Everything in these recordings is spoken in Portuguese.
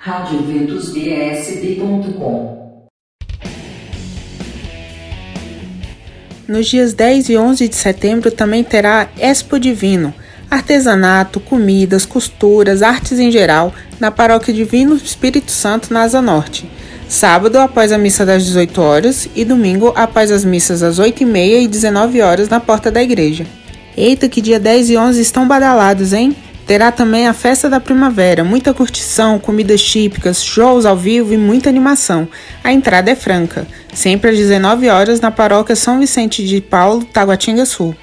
radioventusbsb.com Nos dias 10 e 11 de setembro também terá Expo Divino, artesanato, comidas, costuras, artes em geral, na Paróquia Divino Espírito Santo, na Asa Norte. Sábado, após a missa das 18 horas, e domingo, após as missas das 8 e meia e 19 horas, na porta da igreja. Eita, que dia 10 e 11 estão badalados, hein? Terá também a festa da primavera, muita curtição, comidas típicas, shows ao vivo e muita animação. A entrada é franca, sempre às 19 horas na paróquia São Vicente de Paulo, Taguatinga Sul.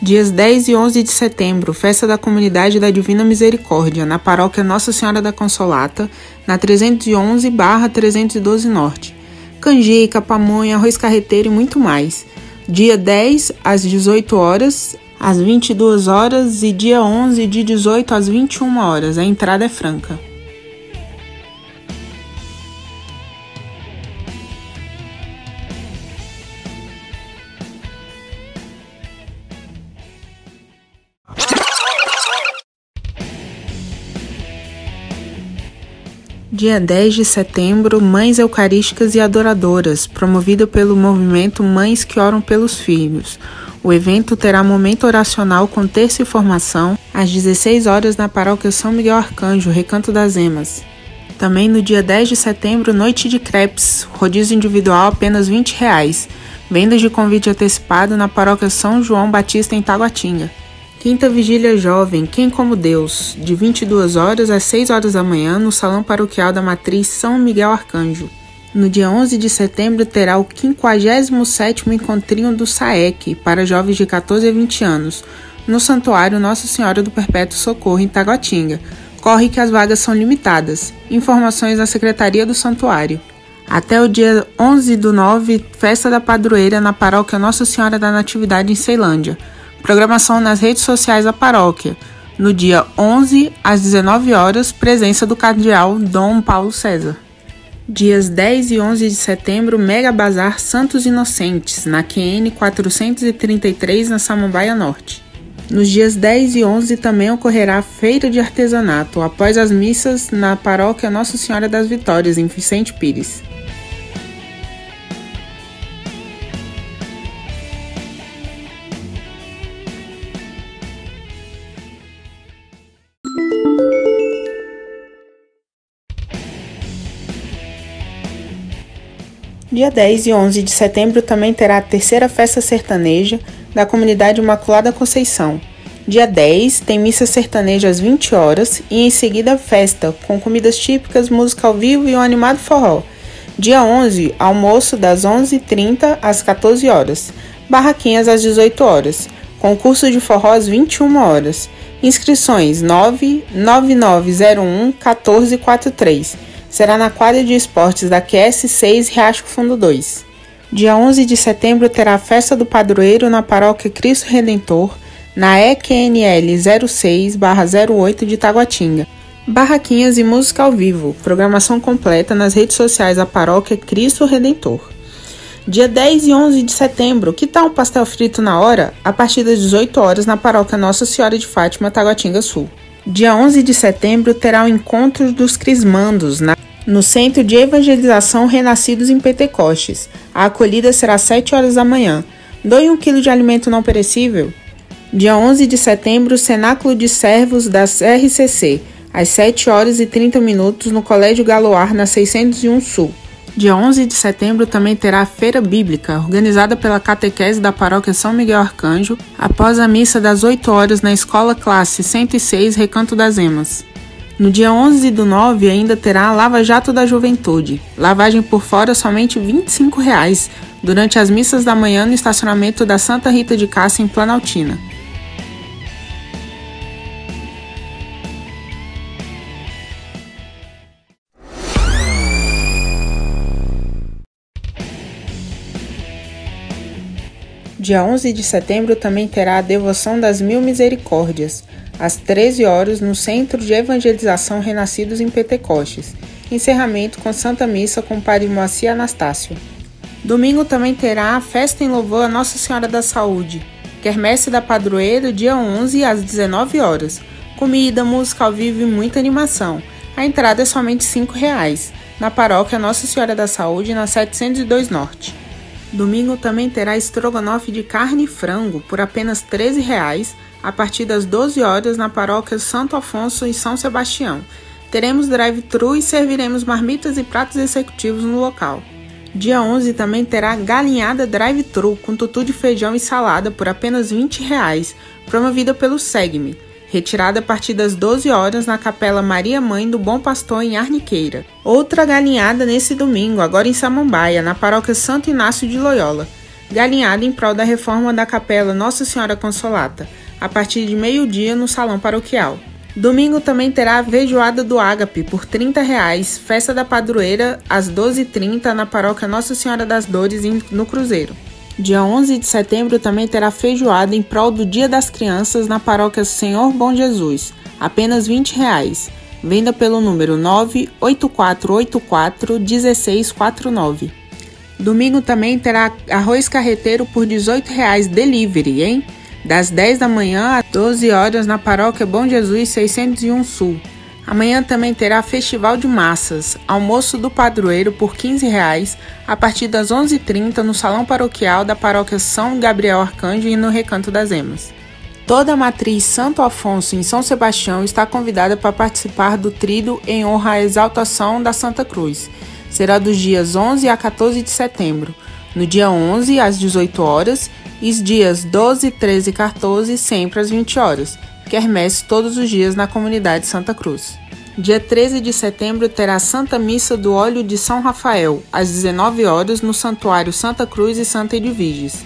Dias 10 e 11 de setembro, festa da comunidade da Divina Misericórdia, na paróquia Nossa Senhora da Consolata, na 311/312 Norte. Canjica, pamonha, arroz carreteiro e muito mais. Dia 10 às 18 horas, às 22 horas e dia 11 de 18 às 21 horas. A entrada é franca. Dia 10 de setembro, Mães Eucarísticas e Adoradoras, promovido pelo movimento Mães que Oram pelos Filhos. O evento terá momento oracional com terça e formação às 16 horas na paróquia São Miguel Arcanjo, Recanto das Emas. Também no dia 10 de setembro, noite de crepes, rodízio individual apenas 20 reais. Vendas de convite antecipado na paróquia São João Batista em Taguatinga. Quinta Vigília Jovem, Quem como Deus, de 22 horas às 6 horas da manhã no Salão Paroquial da Matriz São Miguel Arcanjo. No dia 11 de setembro terá o 57º Encontrinho do SAEC para jovens de 14 a 20 anos, no Santuário Nossa Senhora do Perpétuo Socorro, em Taguatinga. Corre que as vagas são limitadas. Informações na Secretaria do Santuário. Até o dia 11 do 9, Festa da Padroeira na Paróquia Nossa Senhora da Natividade em Ceilândia. Programação nas redes sociais da paróquia. No dia 11, às 19 horas, presença do cardeal Dom Paulo César. Dias 10 e 11 de setembro, Mega Bazar Santos Inocentes, na QN 433, na Samambaia Norte. Nos dias 10 e 11 também ocorrerá Feira de Artesanato, após as missas na paróquia Nossa Senhora das Vitórias, em Vicente Pires. Dia 10 e 11 de setembro também terá a terceira festa sertaneja da comunidade Imaculada Conceição. Dia 10 tem missa sertaneja às 20 horas e em seguida festa com comidas típicas, música ao vivo e um animado forró. Dia 11, almoço das 11h30 às 14 horas. Barraquinhas às 18 horas. Concurso de forró às 21 horas. Inscrições 99901 1443 será na quadra de esportes da QS6 Riacho Fundo 2. Dia 11 de setembro terá a festa do padroeiro na paróquia Cristo Redentor, na EQNL 06/08 de Taguatinga. Barraquinhas e música ao vivo, programação completa nas redes sociais da paróquia Cristo Redentor. Dia 10 e 11 de setembro, que tal um pastel frito na hora? A partir das 18 horas na paróquia Nossa Senhora de Fátima, Taguatinga Sul. Dia 11 de setembro terá o encontro dos Crismandos na, no Centro de Evangelização Renascidos em Pentecostes. A acolhida será às 7 horas da manhã. Doe um quilo de alimento não perecível. Dia 11 de setembro, Cenáculo de Servos da RCC, às 7 horas e 30 minutos no Colégio Galoar, na 601 Sul. Dia 11 de setembro também terá a Feira Bíblica, organizada pela catequese da Paróquia São Miguel Arcanjo, após a missa das 8 horas na Escola Classe 106 Recanto das Emas. No dia 11 do 9 ainda terá a Lava Jato da Juventude, lavagem por fora somente 25 reais, durante as missas da manhã no estacionamento da Santa Rita de Cássia em Planaltina. Dia 11 de setembro também terá a Devoção das Mil Misericórdias, às 13 horas, no Centro de Evangelização Renascidos em Pentecostes. Encerramento com Santa Missa com Padre Moacir Anastácio. Domingo também terá a festa em louvor a Nossa Senhora da Saúde, Quermesse da Padroeira, dia 11 às 19 horas. Comida, música ao vivo e muita animação. A entrada é somente R$ 5,00, na paróquia Nossa Senhora da Saúde, na 702 Norte. Domingo também terá estrogonofe de carne e frango por apenas R$ 13,00, a partir das 12 horas na paróquia Santo Afonso em São Sebastião. Teremos drive-thru e serviremos marmitas e pratos executivos no local. Dia 11 também terá galinhada drive-thru com tutu de feijão e salada por apenas 20 reais, promovida pelo Segme, retirada a partir das 12 horas na Capela Maria Mãe do Bom Pastor em Arniqueira. Outra galinhada nesse domingo, agora em Samambaia, na paróquia Santo Inácio de Loyola. Galinhada em prol da reforma da Capela Nossa Senhora Consolata, a partir de meio-dia no Salão Paroquial. Domingo também terá a Feijoada do Ágape por 30 reais, festa da padroeira às 12h30 na paróquia Nossa Senhora das Dores no Cruzeiro. Dia 11 de setembro também terá feijoada em prol do Dia das Crianças na paróquia Senhor Bom Jesus, apenas 20 reais. Venda pelo número 98484 1649. Domingo também terá arroz carreteiro por 18 reais delivery, hein? das 10 da manhã às 12 horas na Paróquia Bom Jesus 601 Sul. Amanhã também terá Festival de Massas, almoço do padroeiro por 15 reais, a partir das 11h30 no Salão Paroquial da Paróquia São Gabriel Arcanjo e no Recanto das Emas. Toda a matriz Santo Afonso em São Sebastião está convidada para participar do trido em honra à exaltação da Santa Cruz. Será dos dias 11 a 14 de setembro. No dia 11, às 18 horas, e os dias 12, 13 e 14, sempre às 20 horas. Quermesse todos os dias na comunidade Santa Cruz. Dia 13 de setembro terá Santa Missa do Óleo de São Rafael, às 19 horas, no Santuário Santa Cruz e Santa Edviges.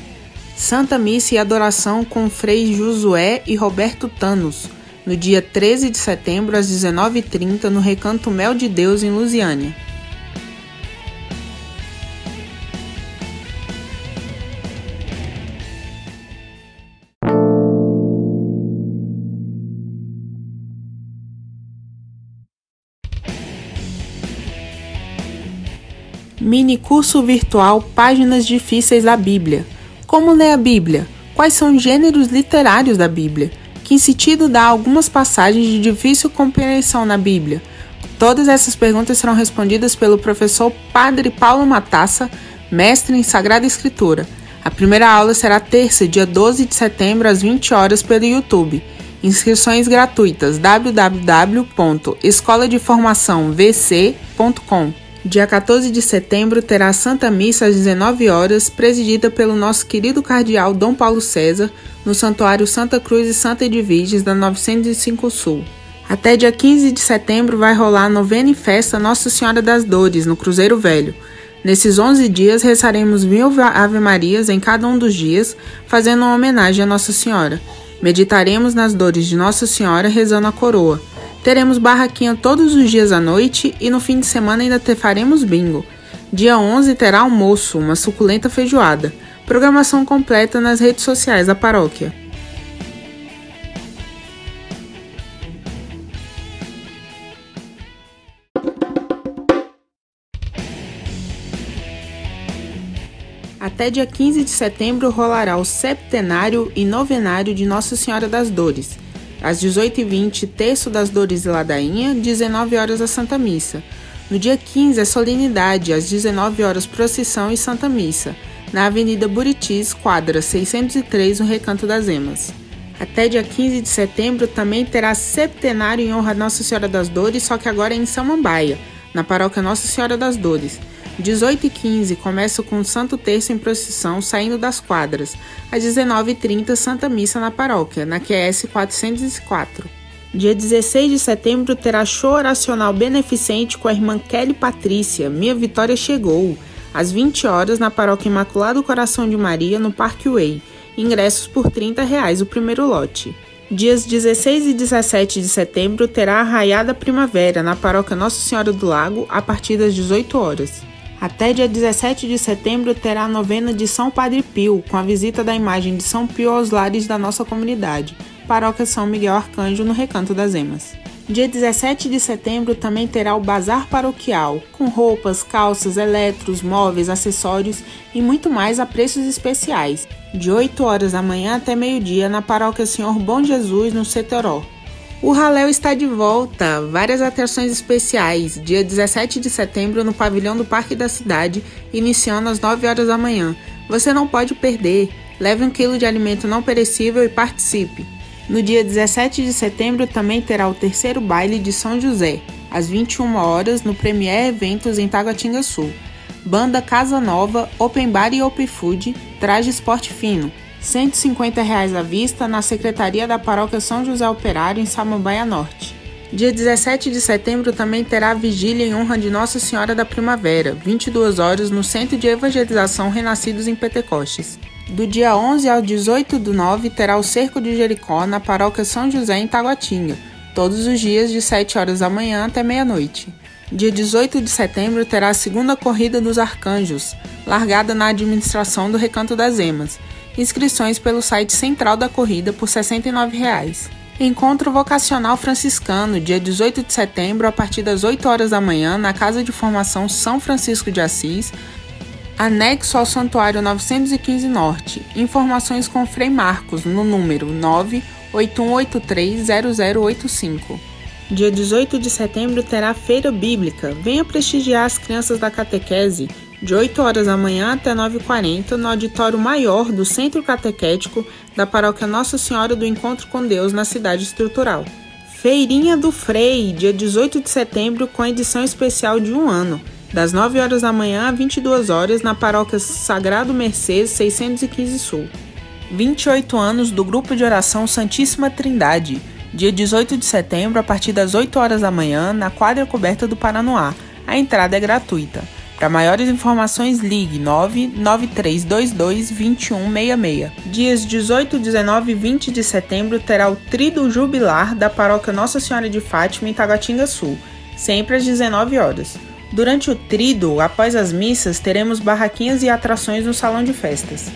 Santa Missa e Adoração com Frei Josué e Roberto Tanos, no dia 13 de setembro, às 19h30, no Recanto Mel de Deus, em Lusiânia. Mini curso virtual Páginas Difíceis da Bíblia. Como ler a Bíblia? Quais são os gêneros literários da Bíblia? Que sentido dá algumas passagens de difícil compreensão na Bíblia? Todas essas perguntas serão respondidas pelo professor Padre Paulo Matassa, mestre em Sagrada Escritura. A primeira aula será terça, dia 12 de setembro, às 20 horas, pelo YouTube. Inscrições gratuitas www.escoladeformaçãovc.com Dia 14 de setembro terá Santa Missa às 19 horas, presidida pelo nosso querido cardeal Dom Paulo César, no Santuário Santa Cruz e Santa Edviges da 905 Sul. Até dia 15 de setembro vai rolar a novena e festa Nossa Senhora das Dores, no Cruzeiro Velho. Nesses 11 dias rezaremos mil Ave Marias em cada um dos dias, fazendo uma homenagem a Nossa Senhora. Meditaremos nas dores de Nossa Senhora rezando a coroa. Teremos barraquinha todos os dias à noite e no fim de semana ainda faremos bingo. Dia 11 terá almoço, uma suculenta feijoada. Programação completa nas redes sociais da paróquia. Até dia 15 de setembro rolará o septenário e novenário de Nossa Senhora das Dores às 18h20, Terço das Dores de Ladainha, 19 horas a Santa Missa. No dia 15, a solenidade, às 19 horas, procissão e Santa Missa, na Avenida Buritis, quadra 603, no Recanto das Emas. Até dia 15 de setembro também terá septenário em honra a Nossa Senhora das Dores, só que agora é em Samambaia, na paróquia Nossa Senhora das Dores. 18 e 15 começa com o Santo Terço em procissão saindo das quadras. Às 19h30, Santa Missa na paróquia, na QS 404. Dia 16 de setembro terá show oracional beneficente com a irmã Kelly Patrícia. Minha Vitória chegou. Às 20 horas na paróquia Imaculado Coração de Maria, no Parque Way. Ingressos por 30 reais o primeiro lote. Dias 16 e 17 de setembro terá a Raiada Primavera na paróquia Nossa Senhora do Lago a partir das 18 horas. Até dia 17 de setembro terá a novena de São Padre Pio, com a visita da imagem de São Pio aos lares da nossa comunidade, Paróquia São Miguel Arcanjo, no Recanto das Emas. Dia 17 de setembro também terá o Bazar Paroquial, com roupas, calças, eletros, móveis, acessórios e muito mais a preços especiais, de 8 horas da manhã até meio-dia na Paróquia Senhor Bom Jesus, no Setoró. O Raléu está de volta! Várias atrações especiais. Dia 17 de setembro no pavilhão do Parque da Cidade, iniciando às 9 horas da manhã. Você não pode perder. Leve um quilo de alimento não perecível e participe. No dia 17 de setembro também terá o terceiro baile de São José, às 21 horas no Premier Eventos em Taguatinga Sul. Banda Casa Nova, Open Bar e Open Food, traje esporte fino. 150 reais à vista na Secretaria da Paróquia São José Operário, em Samambaia Norte. Dia 17 de setembro também terá vigília em honra de Nossa Senhora da Primavera, 22 horas no Centro de Evangelização Renascidos em Pentecostes. Do dia 11 ao 18 do 9 terá o Cerco de Jericó na Paróquia São José em Taguatinga, todos os dias de 7 horas da manhã até meia-noite. Dia 18 de setembro terá a segunda Corrida dos Arcanjos, largada na administração do Recanto das Emas, Inscrições pelo site central da corrida por 69 reais. Encontro Vocacional Franciscano, dia 18 de setembro, a partir das 8 horas da manhã, na Casa de Formação São Francisco de Assis, anexo ao Santuário 915 Norte. Informações com Frei Marcos, no número 981830085. Dia 18 de setembro terá Feira Bíblica. Venha prestigiar as crianças da catequese de 8 horas da manhã até 9h40, no auditório maior do Centro Catequético da Paróquia Nossa Senhora do Encontro com Deus, na cidade estrutural. Feirinha do Frei, dia 18 de setembro, com edição especial de um ano, das 9 horas da manhã a 22 horas, na Paróquia Sagrado Mercês 615 Sul. 28 anos do Grupo de Oração Santíssima Trindade, dia 18 de setembro, a partir das 8 horas da manhã, na quadra coberta do Paranoá. A entrada é gratuita. Para maiores informações, ligue 99322 2166. Dias 18, 19 e 20 de setembro terá o Trido Jubilar da Paróquia Nossa Senhora de Fátima em Taguatinga Sul, sempre às 19 horas. Durante o Trido, após as missas, teremos barraquinhas e atrações no salão de festas.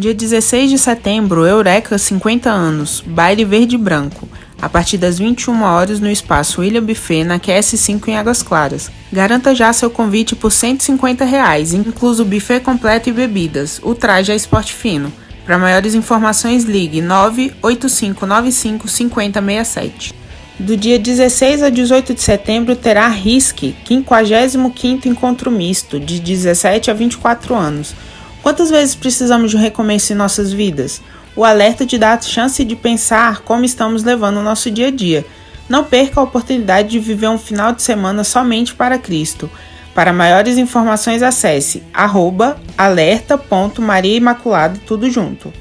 Dia 16 de setembro, Eureka 50 anos, baile verde e branco, a partir das 21 horas no espaço William Buffet na QS5 em Águas Claras. Garanta já seu convite por 150 reais, incluso buffet completo e bebidas. O traje é esporte fino. Para maiores informações, ligue 98595 5067. Do dia 16 a 18 de setembro terá RISC, 55º Encontro Misto, de 17 a 24 anos Quantas vezes precisamos de um recomeço em nossas vidas? O alerta te dá a chance de pensar como estamos levando o nosso dia a dia. Não perca a oportunidade de viver um final de semana somente para Cristo. Para maiores informações, acesse arroba alerta.mariaimaculada tudo junto.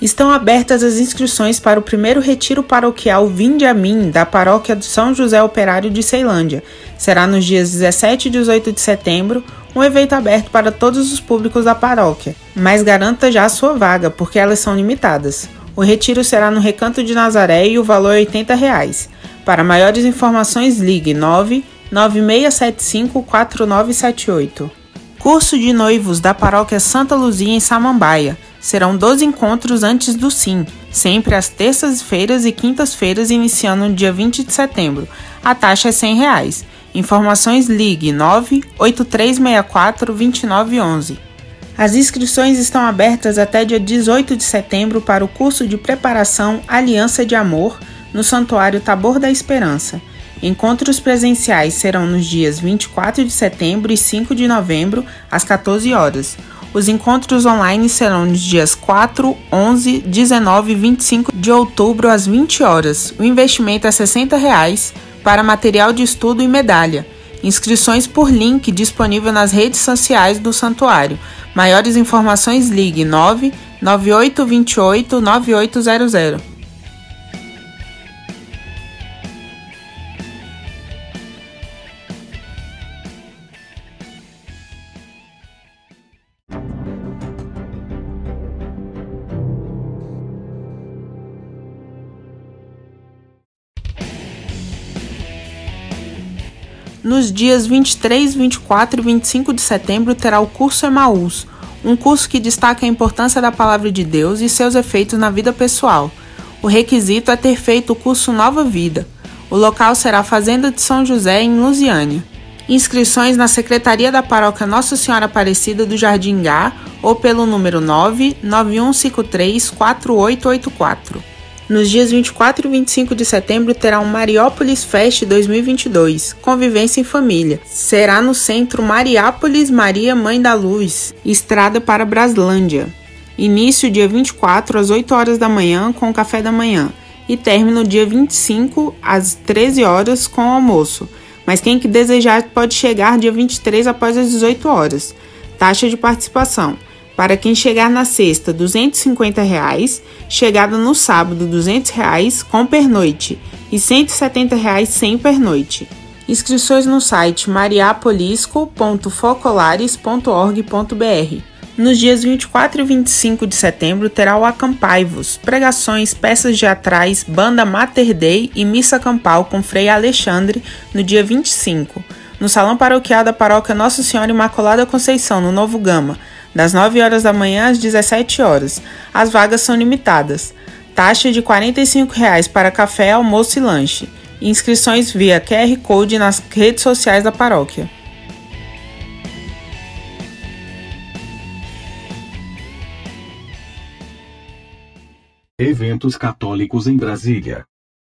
Estão abertas as inscrições para o primeiro retiro paroquial Vinde a Mim da paróquia de São José Operário de Ceilândia. Será nos dias 17 e 18 de setembro, um evento aberto para todos os públicos da paróquia, mas garanta já a sua vaga, porque elas são limitadas. O retiro será no Recanto de Nazaré e o valor é 80 reais. Para maiores informações, ligue 99675 4978. Curso de noivos da Paróquia Santa Luzia em Samambaia. Serão 12 encontros antes do SIM, sempre às terças-feiras e quintas-feiras, iniciando no dia 20 de setembro. A taxa é 100 reais. Informações ligue 98364 2911. As inscrições estão abertas até dia 18 de setembro para o curso de preparação Aliança de Amor no Santuário Tabor da Esperança. Encontros presenciais serão nos dias 24 de setembro e 5 de novembro, às 14 horas. Os encontros online serão nos dias 4, 11, 19 e 25 de outubro, às 20 horas. O investimento é R$ 60. Reais para material de estudo e medalha. Inscrições por link disponível nas redes sociais do santuário. Maiores informações ligue 9 9828 9800. Nos dias 23, 24 e 25 de setembro terá o curso Emaús, um curso que destaca a importância da palavra de Deus e seus efeitos na vida pessoal. O requisito é ter feito o curso Nova Vida. O local será a Fazenda de São José, em Lusiânia. Inscrições na Secretaria da Paróquia Nossa Senhora Aparecida do Jardim Gá ou pelo número 99153 4884. Nos dias 24 e 25 de setembro terá o Mariópolis Fest 2022, Convivência em Família. Será no centro Mariápolis Maria Mãe da Luz, estrada para Braslândia. Início dia 24 às 8 horas da manhã com o café da manhã e término dia 25 às 13 horas com o almoço. Mas quem que desejar pode chegar dia 23 após as 18 horas. Taxa de participação para quem chegar na sexta, 250 reais, chegada no sábado, 200 reais, com pernoite e 170 reais sem pernoite. Inscrições no site mariapolisco.focolares.org.br. Nos dias 24 e 25 de setembro terá o Acampaivos, pregações, peças teatrais, banda Mater Dei e missa campal com Frei Alexandre no dia 25, no Salão Paroquial da Paróquia Nossa Senhora Imaculada Conceição, no Novo Gama, das 9 horas da manhã às 17 horas. As vagas são limitadas. Taxa de 45 reais para café, almoço e lanche. Inscrições via QR Code nas redes sociais da paróquia. Eventos católicos em Brasília.